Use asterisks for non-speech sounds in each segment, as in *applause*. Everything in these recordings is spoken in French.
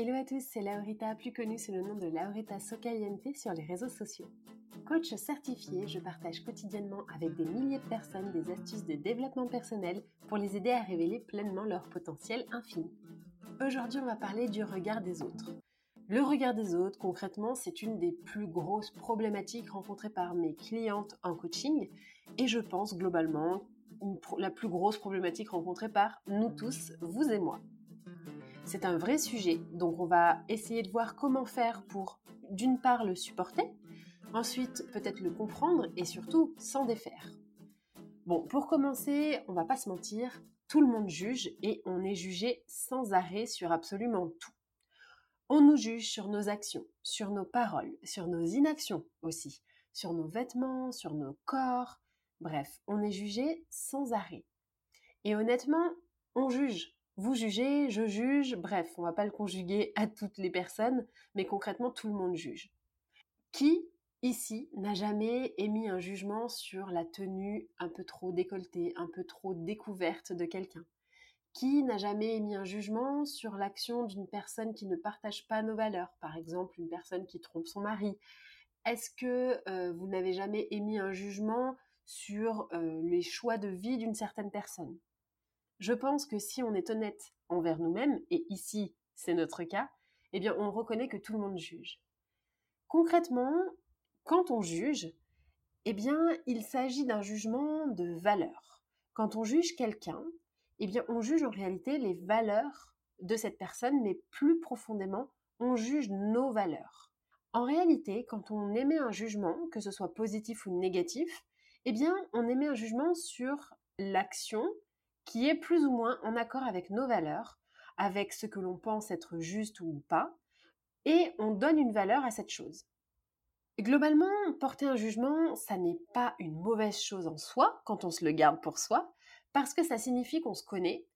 Hello à tous, c'est Laurita, plus connue sous le nom de Laurita Socaliente sur les réseaux sociaux. Coach certifié, je partage quotidiennement avec des milliers de personnes des astuces de développement personnel pour les aider à révéler pleinement leur potentiel infini. Aujourd'hui, on va parler du regard des autres. Le regard des autres, concrètement, c'est une des plus grosses problématiques rencontrées par mes clientes en coaching et je pense globalement la plus grosse problématique rencontrée par nous tous, vous et moi. C'est un vrai sujet, donc on va essayer de voir comment faire pour, d'une part, le supporter, ensuite peut-être le comprendre et surtout s'en défaire. Bon, pour commencer, on va pas se mentir, tout le monde juge et on est jugé sans arrêt sur absolument tout. On nous juge sur nos actions, sur nos paroles, sur nos inactions aussi, sur nos vêtements, sur nos corps, bref, on est jugé sans arrêt. Et honnêtement, on juge vous jugez, je juge, bref, on va pas le conjuguer à toutes les personnes, mais concrètement tout le monde juge. Qui, ici, n'a jamais émis un jugement sur la tenue un peu trop décolletée, un peu trop découverte de quelqu'un? Qui n'a jamais émis un jugement sur l'action d'une personne qui ne partage pas nos valeurs, par exemple une personne qui trompe son mari. Est-ce que euh, vous n'avez jamais émis un jugement sur euh, les choix de vie d'une certaine personne? Je pense que si on est honnête envers nous-mêmes, et ici c'est notre cas, eh bien on reconnaît que tout le monde juge. Concrètement, quand on juge, eh bien il s'agit d'un jugement de valeur. Quand on juge quelqu'un, eh bien on juge en réalité les valeurs de cette personne, mais plus profondément, on juge nos valeurs. En réalité, quand on émet un jugement, que ce soit positif ou négatif, eh bien on émet un jugement sur l'action qui est plus ou moins en accord avec nos valeurs, avec ce que l'on pense être juste ou pas, et on donne une valeur à cette chose. Globalement, porter un jugement, ça n'est pas une mauvaise chose en soi, quand on se le garde pour soi, parce que ça signifie qu'on se connaît,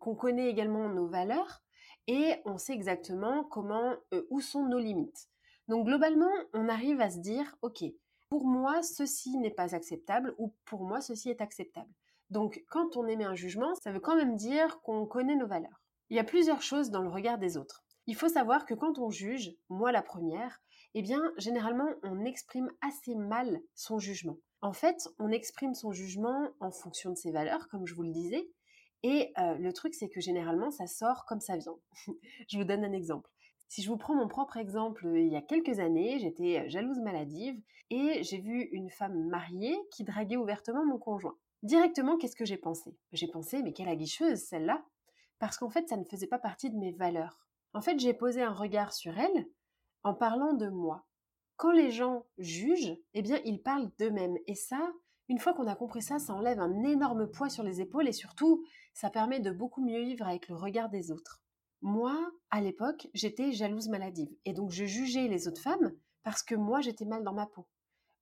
qu'on connaît également nos valeurs, et on sait exactement comment, euh, où sont nos limites. Donc globalement, on arrive à se dire, ok, pour moi, ceci n'est pas acceptable, ou pour moi, ceci est acceptable. Donc quand on émet un jugement, ça veut quand même dire qu'on connaît nos valeurs. Il y a plusieurs choses dans le regard des autres. Il faut savoir que quand on juge, moi la première, eh bien généralement on exprime assez mal son jugement. En fait, on exprime son jugement en fonction de ses valeurs, comme je vous le disais, et euh, le truc c'est que généralement ça sort comme ça vient. *laughs* je vous donne un exemple. Si je vous prends mon propre exemple, il y a quelques années, j'étais euh, jalouse maladive et j'ai vu une femme mariée qui draguait ouvertement mon conjoint. Directement, qu'est-ce que j'ai pensé? J'ai pensé, mais quelle aguicheuse celle-là Parce qu'en fait, ça ne faisait pas partie de mes valeurs. En fait, j'ai posé un regard sur elle en parlant de moi. Quand les gens jugent, eh bien, ils parlent d'eux-mêmes. Et ça, une fois qu'on a compris ça, ça enlève un énorme poids sur les épaules et surtout, ça permet de beaucoup mieux vivre avec le regard des autres. Moi, à l'époque, j'étais jalouse maladive et donc je jugeais les autres femmes parce que moi, j'étais mal dans ma peau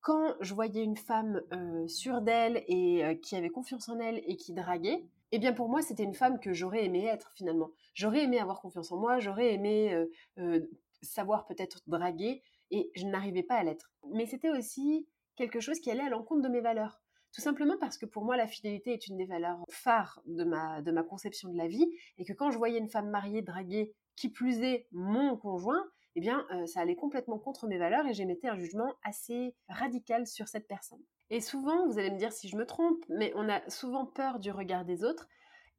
quand je voyais une femme euh, sûre d'elle et euh, qui avait confiance en elle et qui draguait, eh bien pour moi c'était une femme que j'aurais aimé être finalement. J'aurais aimé avoir confiance en moi, j'aurais aimé euh, savoir peut-être draguer et je n'arrivais pas à l'être. Mais c'était aussi quelque chose qui allait à l'encontre de mes valeurs. Tout simplement parce que pour moi, la fidélité est une des valeurs phares de ma, de ma conception de la vie, et que quand je voyais une femme mariée draguer, qui plus est mon conjoint, eh bien, euh, ça allait complètement contre mes valeurs et j'émettais un jugement assez radical sur cette personne. Et souvent, vous allez me dire si je me trompe, mais on a souvent peur du regard des autres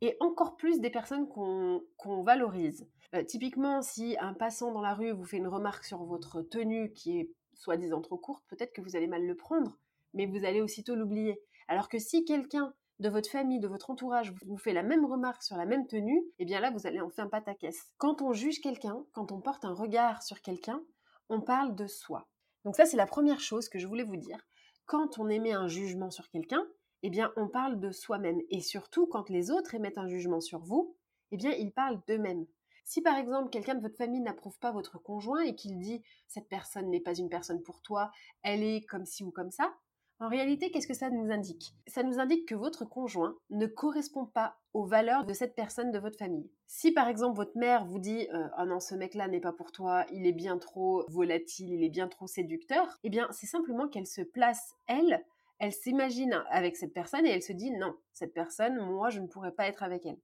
et encore plus des personnes qu'on valorise. Euh, typiquement, si un passant dans la rue vous fait une remarque sur votre tenue qui est soi-disant trop courte, peut-être que vous allez mal le prendre, mais vous allez aussitôt l'oublier. Alors que si quelqu'un de votre famille, de votre entourage vous fait la même remarque sur la même tenue, eh bien là, vous allez en faire un pataquès. Quand on juge quelqu'un, quand on porte un regard sur quelqu'un, on parle de soi. Donc ça, c'est la première chose que je voulais vous dire. Quand on émet un jugement sur quelqu'un, eh bien, on parle de soi-même. Et surtout, quand les autres émettent un jugement sur vous, eh bien, ils parlent d'eux-mêmes. Si par exemple quelqu'un de votre famille n'approuve pas votre conjoint et qu'il dit cette personne n'est pas une personne pour toi, elle est comme ci ou comme ça, en réalité, qu'est-ce que ça nous indique? Ça nous indique que votre conjoint ne correspond pas aux valeurs de cette personne de votre famille. Si par exemple votre mère vous dit euh, "Oh non, ce mec-là n'est pas pour toi, il est bien trop volatile, il est bien trop séducteur", eh bien, c'est simplement qu'elle se place elle, elle s'imagine avec cette personne et elle se dit "Non, cette personne, moi je ne pourrais pas être avec elle".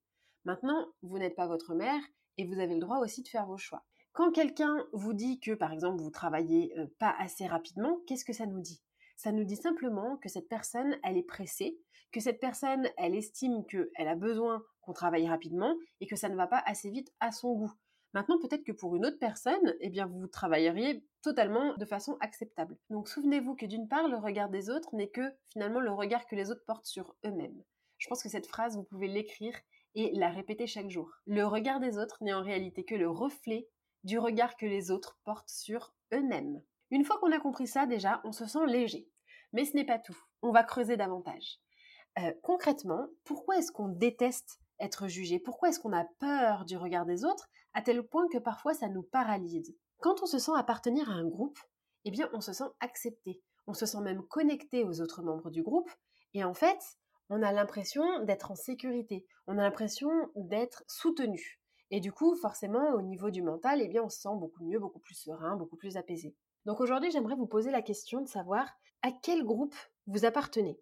Maintenant, vous n'êtes pas votre mère et vous avez le droit aussi de faire vos choix. Quand quelqu'un vous dit que par exemple vous travaillez euh, pas assez rapidement, qu'est-ce que ça nous dit? Ça nous dit simplement que cette personne, elle est pressée, que cette personne, elle estime qu'elle a besoin qu'on travaille rapidement et que ça ne va pas assez vite à son goût. Maintenant, peut-être que pour une autre personne, eh bien, vous travailleriez totalement de façon acceptable. Donc, souvenez-vous que d'une part, le regard des autres n'est que finalement le regard que les autres portent sur eux-mêmes. Je pense que cette phrase, vous pouvez l'écrire et la répéter chaque jour. Le regard des autres n'est en réalité que le reflet du regard que les autres portent sur eux-mêmes. Une fois qu'on a compris ça, déjà, on se sent léger. Mais ce n'est pas tout. On va creuser davantage. Euh, concrètement, pourquoi est-ce qu'on déteste être jugé? Pourquoi est-ce qu'on a peur du regard des autres à tel point que parfois ça nous paralyse? Quand on se sent appartenir à un groupe, eh bien on se sent accepté. On se sent même connecté aux autres membres du groupe. Et en fait, on a l'impression d'être en sécurité. On a l'impression d'être soutenu. Et du coup, forcément, au niveau du mental, eh bien, on se sent beaucoup mieux, beaucoup plus serein, beaucoup plus apaisé. Donc aujourd'hui, j'aimerais vous poser la question de savoir à quel groupe vous appartenez.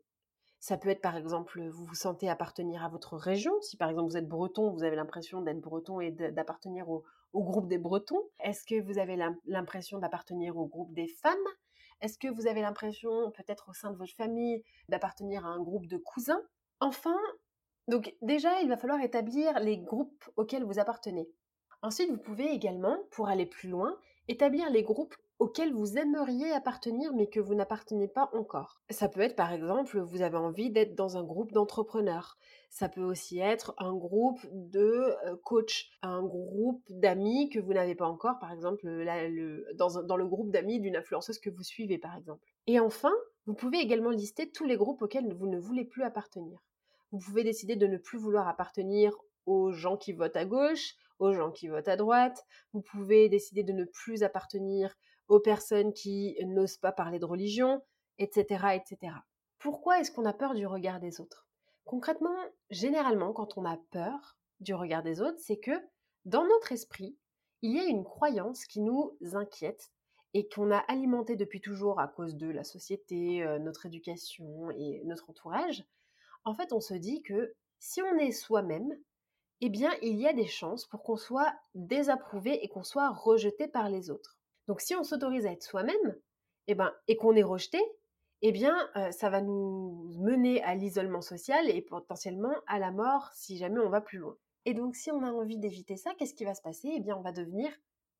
Ça peut être par exemple, vous vous sentez appartenir à votre région. Si par exemple vous êtes breton, vous avez l'impression d'être breton et d'appartenir au, groupe des bretons. Est-ce que vous avez l'impression d'appartenir au groupe des femmes? Est-ce que vous avez l'impression, peut-être au sein de votre famille, d'appartenir à un groupe de cousins? Enfin, donc déjà, il va falloir établir les groupes auxquels vous appartenez. Ensuite, vous pouvez également, pour aller plus loin, établir les groupes auquel vous aimeriez appartenir mais que vous n'appartenez pas encore. Ça peut être par exemple, vous avez envie d'être dans un groupe d'entrepreneurs. Ça peut aussi être un groupe de euh, coach, un groupe d'amis que vous n'avez pas encore, par exemple dans le groupe d'amis d'une influenceuse que vous suivez par exemple. Et enfin, vous pouvez également lister tous les groupes auxquels vous ne voulez plus appartenir. Vous pouvez décider de ne plus vouloir appartenir aux gens qui votent à gauche, aux gens qui votent à droite. Vous pouvez décider de ne plus appartenir aux personnes qui n'osent pas parler de religion, etc. etc. Pourquoi est-ce qu'on a peur du regard des autres? Concrètement, généralement, quand on a peur du regard des autres, c'est que dans notre esprit, il y a une croyance qui nous inquiète et qu'on a alimentée depuis toujours à cause de la société, euh, notre éducation et notre entourage. En fait, on se dit que si on est soi-même, eh bien, il y a des chances pour qu'on soit désapprouvé et qu'on soit rejeté par les autres. Donc si on s'autorise à être soi-même, eh ben, et qu'on est rejeté, eh bien, euh, ça va nous mener à l'isolement social et potentiellement à la mort si jamais on va plus loin. Et donc, si on a envie d'éviter ça, qu'est-ce qui va se passer? Eh bien, on va devenir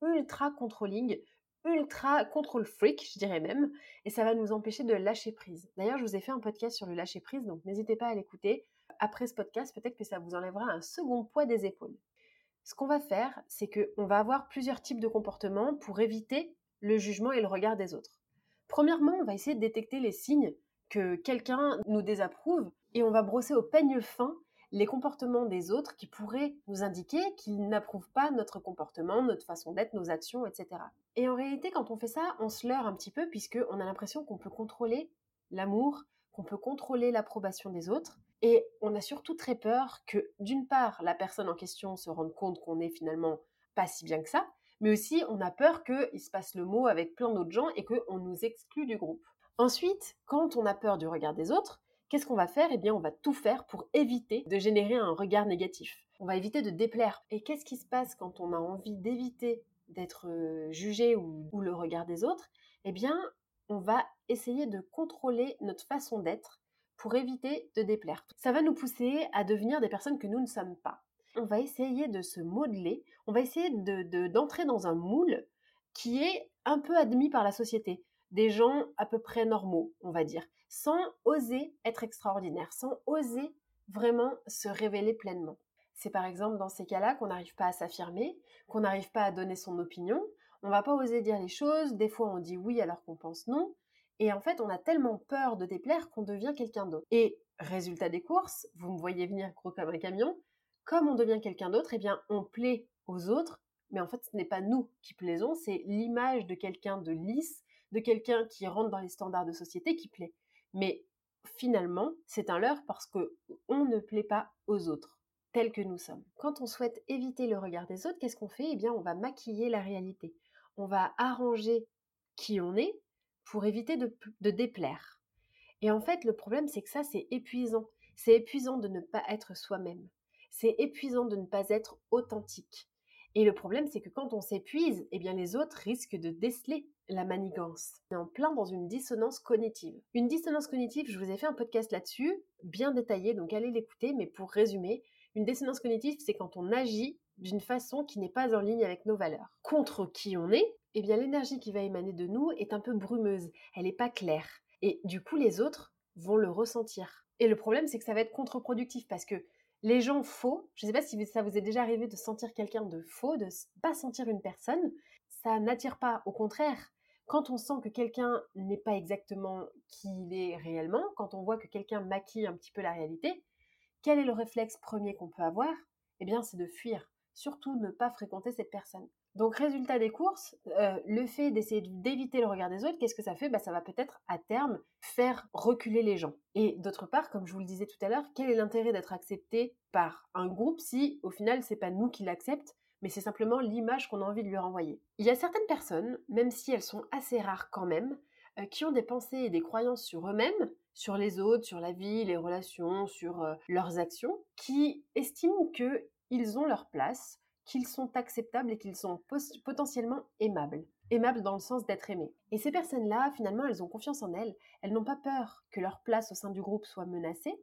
ultra controlling, ultra control freak, je dirais même, et ça va nous empêcher de lâcher prise. D'ailleurs, je vous ai fait un podcast sur le lâcher prise, donc n'hésitez pas à l'écouter. Après ce podcast, peut-être que ça vous enlèvera un second poids des épaules. Ce qu'on va faire, c'est qu'on va avoir plusieurs types de comportements pour éviter le jugement et le regard des autres. Premièrement, on va essayer de détecter les signes que quelqu'un nous désapprouve et on va brosser au peigne fin les comportements des autres qui pourraient nous indiquer qu'ils n'approuvent pas notre comportement, notre façon d'être, nos actions, etc. Et en réalité, quand on fait ça, on se leurre un petit peu puisqu'on a l'impression qu'on peut contrôler l'amour, qu'on peut contrôler l'approbation des autres et on a surtout très peur que, d'une part, la personne en question se rende compte qu'on est finalement pas si bien que ça, mais aussi on a peur qu'il se passe le mot avec plein d'autres gens et qu'on nous exclut du groupe. Ensuite, quand on a peur du regard des autres, qu'est-ce qu'on va faire? Eh bien, on va tout faire pour éviter de générer un regard négatif. On va éviter de déplaire. Et qu'est-ce qui se passe quand on a envie d'éviter d'être euh, jugé ou, le regard des autres? Eh bien, on va essayer de contrôler notre façon d'être pour éviter de déplaire. Ça va nous pousser à devenir des personnes que nous ne sommes pas. On va essayer de se modeler, on va essayer d'entrer dans un moule qui est un peu admis par la société. Des gens à peu près normaux, on va dire, sans oser être extraordinaire, sans oser vraiment se révéler pleinement. C'est par exemple dans ces cas-là qu'on n'arrive pas à s'affirmer, qu'on n'arrive pas à donner son opinion, on va pas oser dire les choses, des fois on dit oui alors qu'on pense non, et en fait, on a tellement peur de déplaire qu'on devient quelqu'un d'autre. Et résultat des courses, vous me voyez venir gros comme un camion, comme on devient quelqu'un d'autre, eh bien, on plaît aux autres, mais en fait, ce n'est pas nous qui plaisons, c'est l'image de quelqu'un de lisse, de quelqu'un qui rentre dans les standards de société qui plaît. Mais finalement, c'est un leurre parce que on ne plaît pas aux autres tels que nous sommes. Quand on souhaite éviter le regard des autres, qu'est-ce qu'on fait? Eh bien, on va maquiller la réalité. On va arranger qui on est pour éviter de, déplaire. Et en fait, le problème, c'est que ça, c'est épuisant. C'est épuisant de ne pas être soi-même. C'est épuisant de ne pas être authentique. Et le problème, c'est que quand on s'épuise, eh bien les autres risquent de déceler la manigance. On est en plein dans une dissonance cognitive. Une dissonance cognitive, je vous ai fait un podcast là-dessus, bien détaillé, donc allez l'écouter, mais pour résumer, une dissonance cognitive, c'est quand on agit d'une façon qui n'est pas en ligne avec nos valeurs. Contre qui on est, eh bien l'énergie qui va émaner de nous est un peu brumeuse, elle n'est pas claire. Et du coup, les autres vont le ressentir. Et le problème, c'est que ça va être contre-productif parce que les gens faux, je ne sais pas si ça vous est déjà arrivé de sentir quelqu'un de faux, de pas sentir une personne, ça n'attire pas. Au contraire, quand on sent que quelqu'un n'est pas exactement qui il est réellement, quand on voit que quelqu'un maquille un petit peu la réalité, quel est le réflexe premier qu'on peut avoir? Eh bien, c'est de fuir. Surtout ne pas fréquenter cette personne. Donc, résultat des courses, euh, le fait d'essayer d'éviter le regard des autres, qu'est-ce que ça fait? Bah, Ça va peut-être à terme faire reculer les gens. Et d'autre part, comme je vous le disais tout à l'heure, quel est l'intérêt d'être accepté par un groupe si au final c'est pas nous qui l'acceptent, mais c'est simplement l'image qu'on a envie de lui renvoyer? Il y a certaines personnes, même si elles sont assez rares quand même, euh, qui ont des pensées et des croyances sur eux-mêmes, sur les autres, sur la vie, les relations, sur euh, leurs actions, qui estiment qu'ils ont leur place, qu'ils sont acceptables et qu'ils sont potentiellement aimables. Aimables dans le sens d'être aimés. Et ces personnes-là, finalement, elles ont confiance en elles, elles n'ont pas peur que leur place au sein du groupe soit menacée,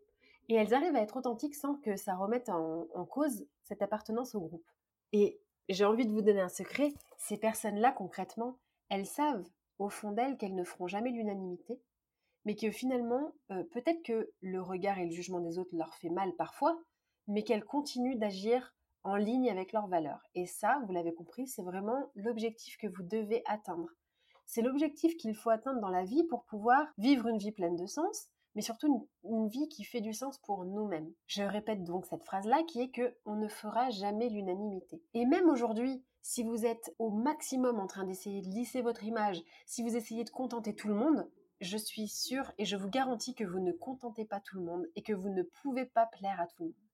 et elles arrivent à être authentiques sans que ça remette en, en cause cette appartenance au groupe. Et j'ai envie de vous donner un secret, ces personnes-là, concrètement, elles savent au fond d'elles qu'elles ne feront jamais l'unanimité, mais que finalement, euh, peut-être que le regard et le jugement des autres leur fait mal parfois, mais qu'elles continuent d'agir en ligne avec leurs valeurs. Et ça, vous l'avez compris, c'est vraiment l'objectif que vous devez atteindre. C'est l'objectif qu'il faut atteindre dans la vie pour pouvoir vivre une vie pleine de sens, mais surtout une, vie qui fait du sens pour nous-mêmes. Je répète donc cette phrase-là qui est que on ne fera jamais l'unanimité. Et même aujourd'hui, si vous êtes au maximum en train d'essayer de lisser votre image, si vous essayez de contenter tout le monde, je suis sûre et je vous garantis que vous ne contentez pas tout le monde et que vous ne pouvez pas plaire à tout le monde.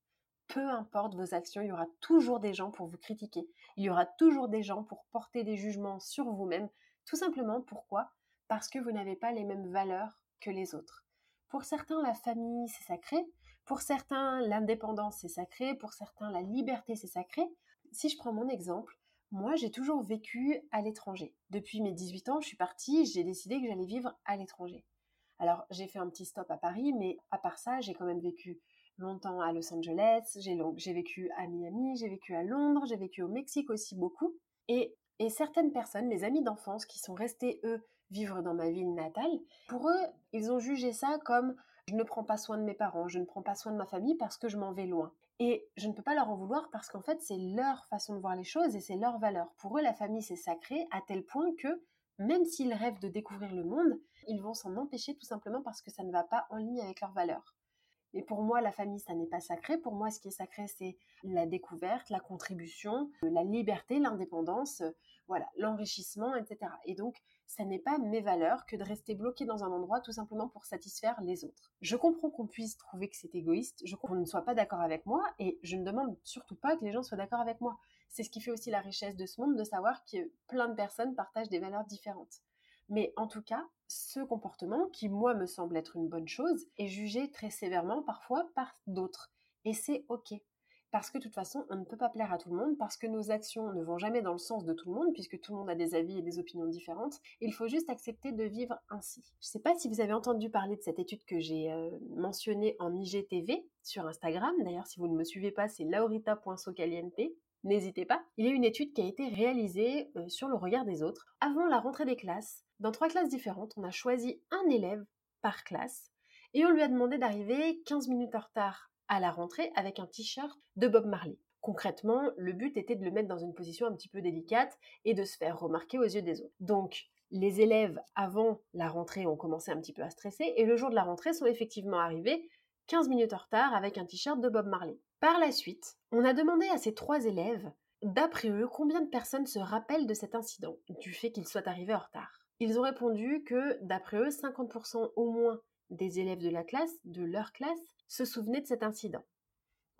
Peu importe vos actions, il y aura toujours des gens pour vous critiquer. Il y aura toujours des gens pour porter des jugements sur vous-même. Tout simplement pourquoi? Parce que vous n'avez pas les mêmes valeurs que les autres. Pour certains, la famille, c'est sacré. Pour certains, l'indépendance, c'est sacré. Pour certains, la liberté, c'est sacré. Si je prends mon exemple, moi, j'ai toujours vécu à l'étranger. Depuis mes 18 ans, je suis partie, j'ai décidé que j'allais vivre à l'étranger. Alors, j'ai fait un petit stop à Paris, mais à part ça, j'ai quand même vécu longtemps à Los Angeles, j'ai vécu à Miami, j'ai vécu à Londres, j'ai vécu au Mexique aussi beaucoup. Et, certaines personnes, mes amis d'enfance, qui sont restés, eux, vivre dans ma ville natale, pour eux, ils ont jugé ça comme je ne prends pas soin de mes parents, je ne prends pas soin de ma famille parce que je m'en vais loin. Et je ne peux pas leur en vouloir parce qu'en fait, c'est leur façon de voir les choses et c'est leur valeur. Pour eux, la famille, c'est sacré à tel point que même s'ils rêvent de découvrir le monde, ils vont s'en empêcher tout simplement parce que ça ne va pas en ligne avec leurs valeurs. Et pour moi, la famille, ça n'est pas sacré. Pour moi, ce qui est sacré, c'est la découverte, la contribution, la liberté, l'indépendance, voilà, l'enrichissement, etc. Et donc, ça n'est pas mes valeurs que de rester bloqué dans un endroit tout simplement pour satisfaire les autres. Je comprends qu'on puisse trouver que c'est égoïste, je qu'on ne soit pas d'accord avec moi et je ne demande surtout pas que les gens soient d'accord avec moi. C'est ce qui fait aussi la richesse de ce monde de savoir que plein de personnes partagent des valeurs différentes. Mais en tout cas, ce comportement, qui moi me semble être une bonne chose, est jugé très sévèrement parfois par d'autres. Et c'est ok. Parce que de toute façon, on ne peut pas plaire à tout le monde, parce que nos actions ne vont jamais dans le sens de tout le monde, puisque tout le monde a des avis et des opinions différentes. Il faut juste accepter de vivre ainsi. Je ne sais pas si vous avez entendu parler de cette étude que j'ai euh, mentionnée en IGTV sur Instagram. D'ailleurs, si vous ne me suivez pas, c'est laurita.socaliente. N'hésitez pas. Il y a une étude qui a été réalisée euh, sur le regard des autres. Avant la rentrée des classes, dans trois classes différentes, on a choisi un élève par classe et on lui a demandé d'arriver 15 minutes en retard à la rentrée avec un t-shirt de Bob Marley. Concrètement, le but était de le mettre dans une position un petit peu délicate et de se faire remarquer aux yeux des autres. Donc, les élèves, avant la rentrée, ont commencé un petit peu à stresser et le jour de la rentrée sont effectivement arrivés 15 minutes en retard avec un t-shirt de Bob Marley. Par la suite, on a demandé à ces trois élèves, d'après eux, combien de personnes se rappellent de cet incident, du fait qu'ils soient arrivés en retard. Ils ont répondu que, d'après eux, 50% au moins des élèves de la classe, de leur classe, se souvenaient de cet incident.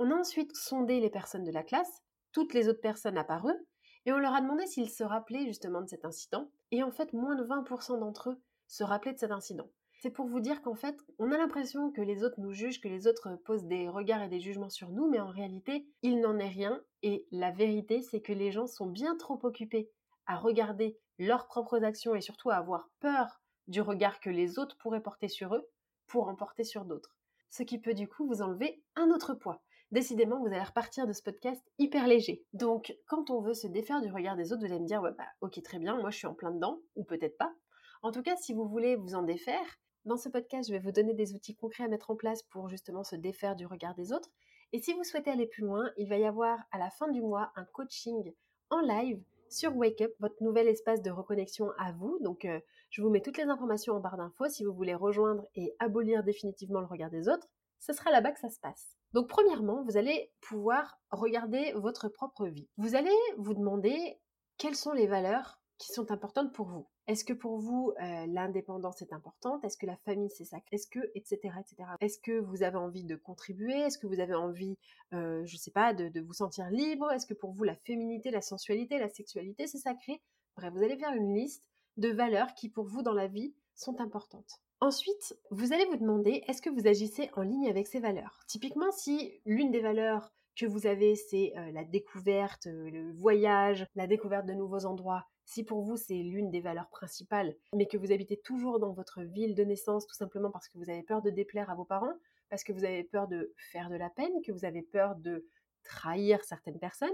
On a ensuite sondé les personnes de la classe, toutes les autres personnes apparues, et on leur a demandé s'ils se rappelaient justement de cet incident, et en fait moins de 20% d'entre eux se rappelaient de cet incident. C'est pour vous dire qu'en fait, on a l'impression que les autres nous jugent, que les autres posent des regards et des jugements sur nous, mais en réalité, il n'en est rien, et la vérité, c'est que les gens sont bien trop occupés à regarder leurs propres actions et surtout à avoir peur du regard que les autres pourraient porter sur eux pour en porter sur d'autres ce qui peut du coup vous enlever un autre poids. Décidément, vous allez repartir de ce podcast hyper léger. Donc, quand on veut se défaire du regard des autres, vous allez me dire, ouais, bah, ok, très bien, moi je suis en plein dedans, ou peut-être pas. En tout cas, si vous voulez vous en défaire, dans ce podcast, je vais vous donner des outils concrets à mettre en place pour justement se défaire du regard des autres. Et si vous souhaitez aller plus loin, il va y avoir à la fin du mois un coaching en live sur Wake Up, votre nouvel espace de reconnexion à vous. Donc, euh, je vous mets toutes les informations en barre d'infos si vous voulez rejoindre et abolir définitivement le regard des autres. Ce sera là-bas que ça se passe. Donc, premièrement, vous allez pouvoir regarder votre propre vie. Vous allez vous demander quelles sont les valeurs qui sont importantes pour vous. Est-ce que pour vous, euh, l'indépendance est importante? Est-ce que la famille, c'est sacré? Est-ce que, etc., etc. Est-ce que vous avez envie de contribuer? Est-ce que vous avez envie, euh, je sais pas, de, vous sentir libre? Est-ce que pour vous, la féminité, la sensualité, la sexualité, c'est sacré? Bref, vous allez faire une liste de valeurs qui, pour vous, dans la vie, sont importantes. Ensuite, vous allez vous demander, est-ce que vous agissez en ligne avec ces valeurs? Typiquement, si l'une des valeurs que vous avez, c'est euh, la découverte, le voyage, la découverte de nouveaux endroits, si pour vous c'est l'une des valeurs principales, mais que vous habitez toujours dans votre ville de naissance tout simplement parce que vous avez peur de déplaire à vos parents, parce que vous avez peur de faire de la peine, que vous avez peur de trahir certaines personnes,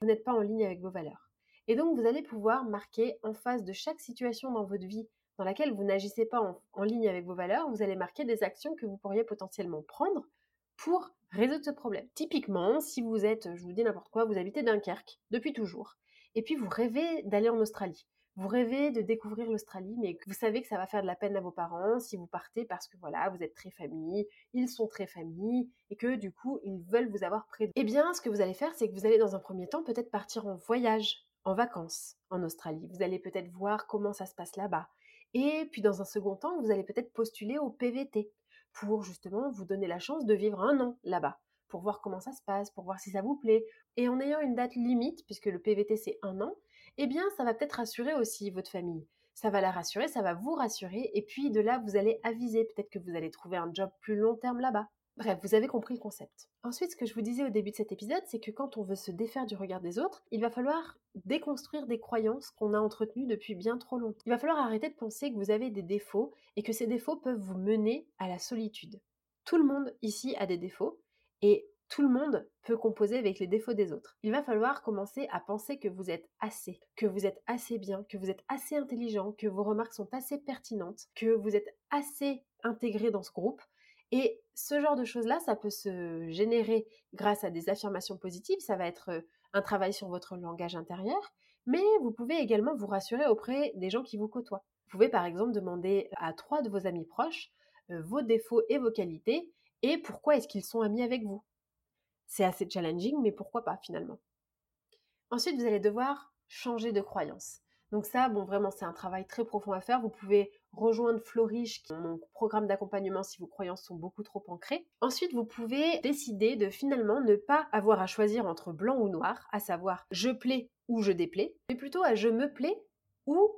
vous n'êtes pas en ligne avec vos valeurs. Et donc vous allez pouvoir marquer en face de chaque situation dans votre vie dans laquelle vous n'agissez pas en, en ligne avec vos valeurs, vous allez marquer des actions que vous pourriez potentiellement prendre pour résoudre ce problème. Typiquement, si vous êtes, je vous dis n'importe quoi, vous habitez Dunkerque depuis toujours, et puis vous rêvez d'aller en Australie. Vous rêvez de découvrir l'Australie, mais vous savez que ça va faire de la peine à vos parents si vous partez parce que voilà, vous êtes très famille, ils sont très famille, et que du coup, ils veulent vous avoir près Eh bien, ce que vous allez faire, c'est que vous allez dans un premier temps peut-être partir en voyage, en vacances en Australie. Vous allez peut-être voir comment ça se passe là-bas. Et puis dans un second temps, vous allez peut-être postuler au PVT pour justement vous donner la chance de vivre un an là-bas pour voir comment ça se passe, pour voir si ça vous plaît. Et en ayant une date limite, puisque le PVT c'est un an, eh bien ça va peut-être rassurer aussi votre famille. Ça va la rassurer, ça va vous rassurer, et puis de là vous allez aviser, peut-être que vous allez trouver un job plus long terme là-bas. Bref, vous avez compris le concept. Ensuite, ce que je vous disais au début de cet épisode, c'est que quand on veut se défaire du regard des autres, il va falloir déconstruire des croyances qu'on a entretenues depuis bien trop longtemps. Il va falloir arrêter de penser que vous avez des défauts et que ces défauts peuvent vous mener à la solitude. Tout le monde ici a des défauts, et tout le monde peut composer avec les défauts des autres. Il va falloir commencer à penser que vous êtes assez, que vous êtes assez bien, que vous êtes assez intelligent, que vos remarques sont assez pertinentes, que vous êtes assez intégré dans ce groupe. Et ce genre de choses-là, ça peut se générer grâce à des affirmations positives, ça va être euh, un travail sur votre langage intérieur, mais vous pouvez également vous rassurer auprès des gens qui vous côtoient. Vous pouvez par exemple demander à trois de vos amis proches euh, vos défauts et vos qualités et pourquoi est-ce qu'ils sont amis avec vous? C'est assez challenging, mais pourquoi pas finalement? Ensuite, vous allez devoir changer de croyance. Donc ça, bon, vraiment, c'est un travail très profond à faire. Vous pouvez rejoindre est mon programme d'accompagnement si vos croyances sont beaucoup trop ancrées. Ensuite, vous pouvez décider de finalement ne pas avoir à choisir entre blanc ou noir, à savoir je plais ou je déplais, mais plutôt à je me plais ou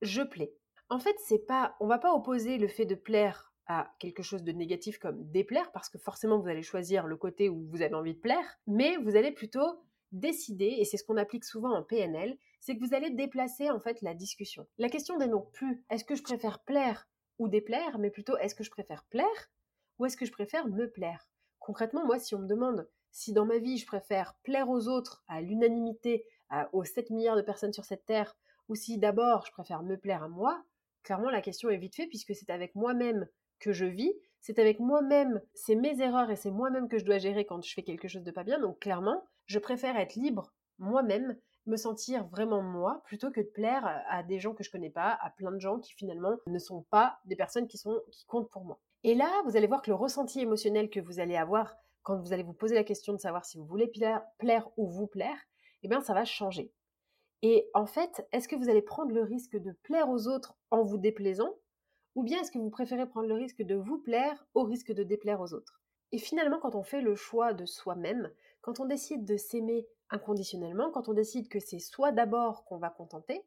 je plais. En fait, c'est pas, on va pas opposer le fait de plaire à quelque chose de négatif comme déplaire, parce que forcément vous allez choisir le côté où vous avez envie de plaire, mais vous allez plutôt décider, et c'est ce qu'on applique souvent en PNL, c'est que vous allez déplacer en fait la discussion. La question n'est donc plus est-ce que je préfère plaire ou déplaire, mais plutôt est-ce que je préfère plaire ou est-ce que je préfère me plaire? Concrètement, moi, si on me demande si dans ma vie je préfère plaire aux autres, à l'unanimité, aux 7 milliards de personnes sur cette terre, ou si d'abord je préfère me plaire à moi, clairement la question est vite faite puisque c'est avec moi-même que je vis, c'est avec moi-même, c'est mes erreurs et c'est moi-même que je dois gérer quand je fais quelque chose de pas bien. Donc clairement, je préfère être libre moi-même, me sentir vraiment moi, plutôt que de plaire à des gens que je connais pas, à plein de gens qui finalement ne sont pas des personnes qui sont qui comptent pour moi. Et là, vous allez voir que le ressenti émotionnel que vous allez avoir quand vous allez vous poser la question de savoir si vous voulez plaire, plaire ou vous plaire, eh bien ça va changer. Et en fait, est-ce que vous allez prendre le risque de plaire aux autres en vous déplaisant ou bien est-ce que vous préférez prendre le risque de vous plaire au risque de déplaire aux autres? Et finalement, quand on fait le choix de soi-même, quand on décide de s'aimer inconditionnellement, quand on décide que c'est soi d'abord qu'on va contenter,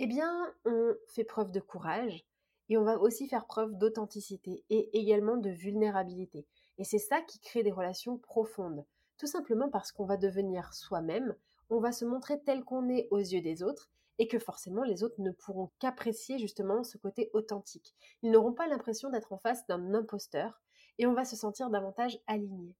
eh bien, on fait preuve de courage et on va aussi faire preuve d'authenticité et également de vulnérabilité. Et c'est ça qui crée des relations profondes. Tout simplement parce qu'on va devenir soi-même, on va se montrer tel qu'on est aux yeux des autres et que forcément les autres ne pourront qu'apprécier justement ce côté authentique. Ils n'auront pas l'impression d'être en face d'un imposteur et on va se sentir davantage aligné.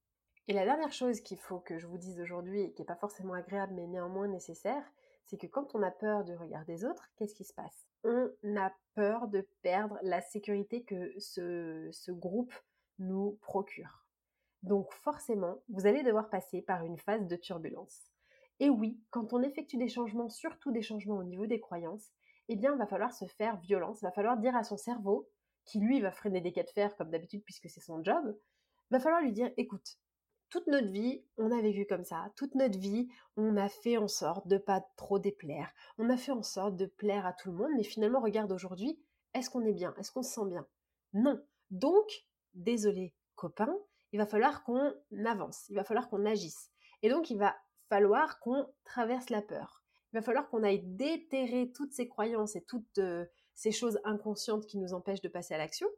Et la dernière chose qu'il faut que je vous dise aujourd'hui et qui n'est pas forcément agréable mais néanmoins nécessaire, c'est que quand on a peur du regard des autres, qu'est-ce qui se passe? On a peur de perdre la sécurité que ce, ce groupe nous procure. Donc forcément, vous allez devoir passer par une phase de turbulence. Et oui, quand on effectue des changements, surtout des changements au niveau des croyances, eh bien, il va falloir se faire violence, il va falloir dire à son cerveau, qui lui va freiner des cas de fer comme d'habitude puisque c'est son job, va falloir lui dire, écoute, toute notre vie, on a vécu comme ça. Toute notre vie, on a fait en sorte de pas trop déplaire. On a fait en sorte de plaire à tout le monde, mais finalement, regarde aujourd'hui, est-ce qu'on est bien? Est-ce qu'on se sent bien Non. Donc, désolé, copain, il va falloir qu'on avance, il va falloir qu'on agisse. Et donc, il va falloir qu'on traverse la peur. Il va falloir qu'on aille déterrer toutes ces croyances et toutes euh, ces choses inconscientes qui nous empêchent de passer à l'action.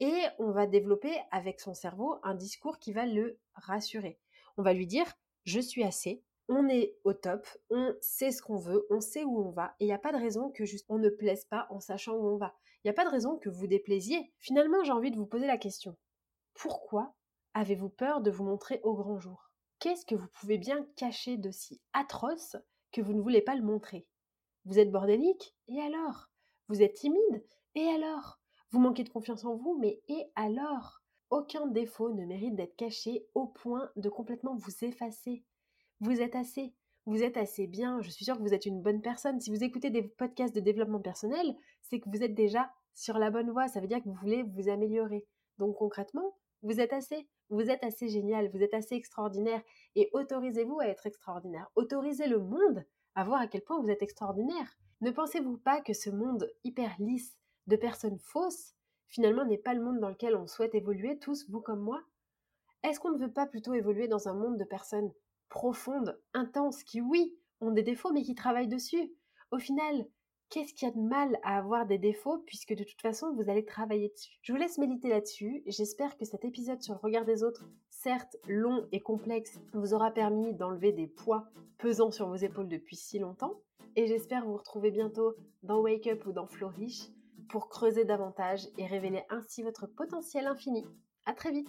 Et on va développer avec son cerveau un discours qui va le rassurer. On va lui dire je suis assez, on est au top, on sait ce qu'on veut, on sait où on va, et il n'y a pas de raison que juste on ne plaise pas en sachant où on va. Il n'y a pas de raison que vous déplaisiez. Finalement, j'ai envie de vous poser la question. Pourquoi avez-vous peur de vous montrer au grand jour? Qu'est-ce que vous pouvez bien cacher de si atroce que vous ne voulez pas le montrer? Vous êtes bordélique Et alors? Vous êtes timide Et alors? Vous manquez de confiance en vous Mais et alors? Aucun défaut ne mérite d'être caché au point de complètement vous effacer. Vous êtes assez. Vous êtes assez bien. Je suis sûre que vous êtes une bonne personne. Si vous écoutez des podcasts de développement personnel, c'est que vous êtes déjà sur la bonne voie. Ça veut dire que vous voulez vous améliorer. Donc concrètement, vous êtes assez. Vous êtes assez génial, vous êtes assez extraordinaire et autorisez-vous à être extraordinaire. Autorisez le monde à voir à quel point vous êtes extraordinaire. Ne pensez-vous pas que ce monde hyper lisse de personnes fausses, finalement, n'est pas le monde dans lequel on souhaite évoluer, tous, vous comme moi? Est-ce qu'on ne veut pas plutôt évoluer dans un monde de personnes profondes, intenses, qui, oui, ont des défauts, mais qui travaillent dessus? Au final, qu'est-ce qu'il y a de mal à avoir des défauts puisque de toute façon vous allez travailler dessus. Je vous laisse méditer là-dessus. J'espère que cet épisode sur le regard des autres, certes long et complexe, vous aura permis d'enlever des poids pesant sur vos épaules depuis si longtemps. Et j'espère vous retrouver bientôt dans Wake Up ou dans Flourish pour creuser davantage et révéler ainsi votre potentiel infini. À très vite!